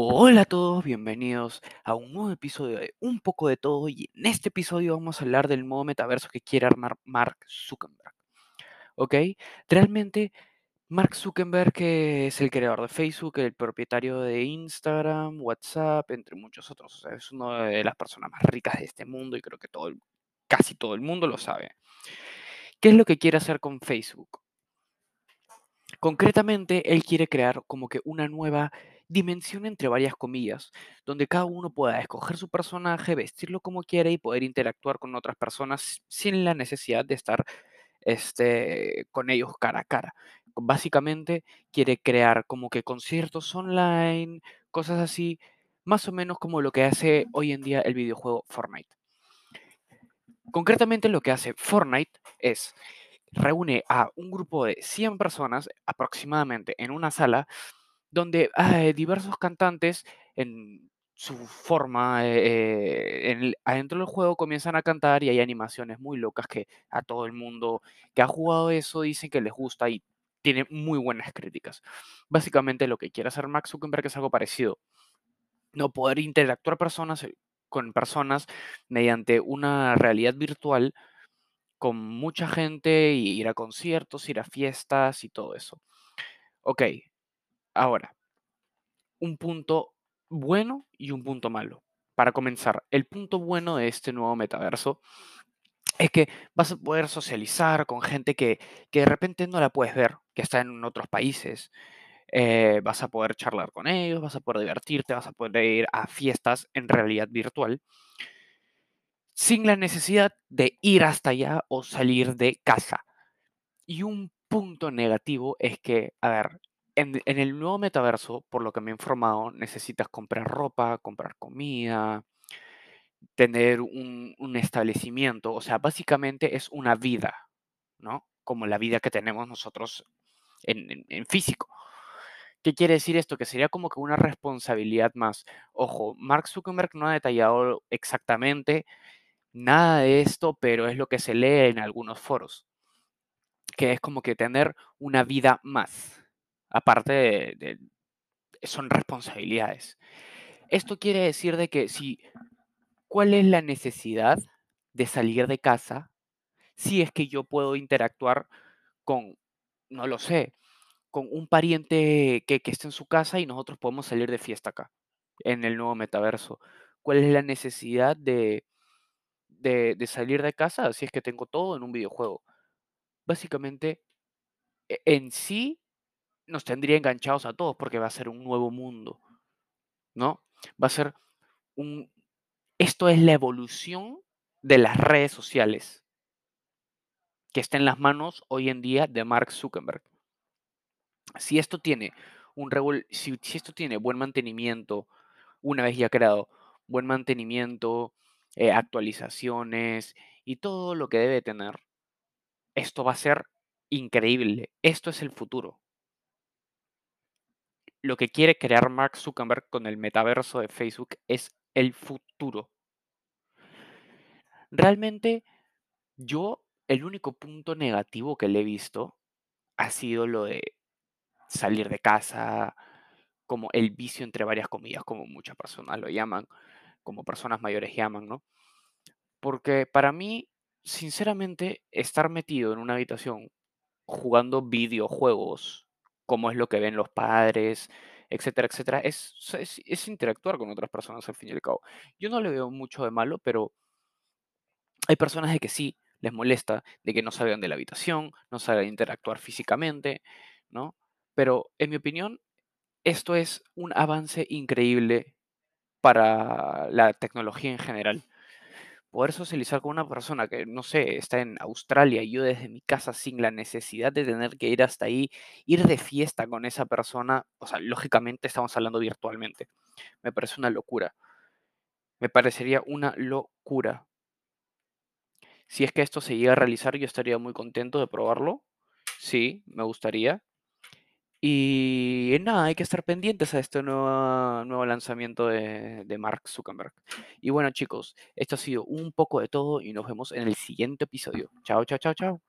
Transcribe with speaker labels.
Speaker 1: Hola a todos, bienvenidos a un nuevo episodio de Un poco de todo y en este episodio vamos a hablar del nuevo metaverso que quiere armar Mark Zuckerberg. ¿Ok? Realmente Mark Zuckerberg es el creador de Facebook, el propietario de Instagram, WhatsApp, entre muchos otros. O sea, es una de las personas más ricas de este mundo y creo que todo casi todo el mundo lo sabe. ¿Qué es lo que quiere hacer con Facebook? Concretamente, él quiere crear como que una nueva dimensión entre varias comillas, donde cada uno pueda escoger su personaje, vestirlo como quiere y poder interactuar con otras personas sin la necesidad de estar este, con ellos cara a cara. Básicamente quiere crear como que conciertos online, cosas así, más o menos como lo que hace hoy en día el videojuego Fortnite. Concretamente lo que hace Fortnite es reúne a un grupo de 100 personas aproximadamente en una sala donde diversos cantantes en su forma, eh, en el- adentro del juego comienzan a cantar y hay animaciones muy locas que a todo el mundo que ha jugado eso dicen que les gusta y tiene muy buenas críticas. Básicamente lo que quiere hacer Max Zuckerberg es algo parecido, no poder interactuar personas eh, con personas mediante una realidad virtual con mucha gente y ir a conciertos, ir a fiestas y todo eso. Ok, ahora, un punto bueno y un punto malo. Para comenzar, el punto bueno de este nuevo metaverso es que vas a poder socializar con gente que, que de repente no la puedes ver, que está en otros países. Eh, vas a poder charlar con ellos, vas a poder divertirte, vas a poder ir a fiestas en realidad virtual sin la necesidad de ir hasta allá o salir de casa. Y un punto negativo es que, a ver, en, el nuevo metaverso, por lo que me he informado, necesitas comprar ropa, comprar comida, tener un, establecimiento. O sea, básicamente es una vida, ¿no? Como la vida que tenemos nosotros en físico. ¿Qué quiere decir esto? Que sería como que una responsabilidad más. Ojo, Mark Zuckerberg no ha detallado exactamente nada de esto, pero es lo que se lee en algunos foros. que es como que tener una vida más, aparte de, son responsabilidades. Esto quiere decir de que si, ¿cuál es la necesidad de salir de casa si es que yo puedo interactuar con, no lo sé, con un pariente que, que esté en su casa y nosotros podemos salir de fiesta acá, en el nuevo metaverso? ¿Cuál es la necesidad de, de, de salir de casa si es que tengo todo en un videojuego? Básicamente, e- en sí nos tendría enganchados a todos porque va a ser un nuevo mundo, ¿no? Va a ser un... Esto es la evolución de las redes sociales que está en las manos hoy en día de Mark Zuckerberg. Si esto tiene un si esto tiene buen mantenimiento, una vez ya creado, buen mantenimiento, eh, actualizaciones y todo lo que debe tener, esto va a ser increíble. Esto es el futuro. Lo que quiere crear Mark Zuckerberg con el metaverso de Facebook es el futuro. Realmente yo el único punto negativo que le he visto ha sido lo de salir de casa, como el vicio entre varias comillas, como muchas personas lo llaman, como personas mayores llaman, ¿no? Porque para mí, sinceramente, estar metido en una habitación jugando videojuegos, como es lo que ven los padres, etcétera, etcétera, es interactuar con otras personas al fin y al cabo. Yo no le veo mucho de malo, pero hay personas de que sí les molesta, de que no salgan de la habitación, no salgan a interactuar físicamente, ¿no? Pero en mi opinión, esto es un avance increíble para la tecnología en general poder socializar con una persona que, no sé, está en Australia y yo desde mi casa sin la necesidad de tener que ir hasta ahí, ir de fiesta con esa persona, o sea, lógicamente estamos hablando virtualmente. Me parece una locura. Me parecería una locura. Si es que esto se llega a realizar, yo estaría muy contento de probarlo. Sí, me gustaría. Y nada, hay que estar pendientes a este nuevo, nuevo lanzamiento de, de Mark Zuckerberg. Y bueno, chicos, esto ha sido un poco de todo y nos vemos en el siguiente episodio. Chao, chao, chao, chao.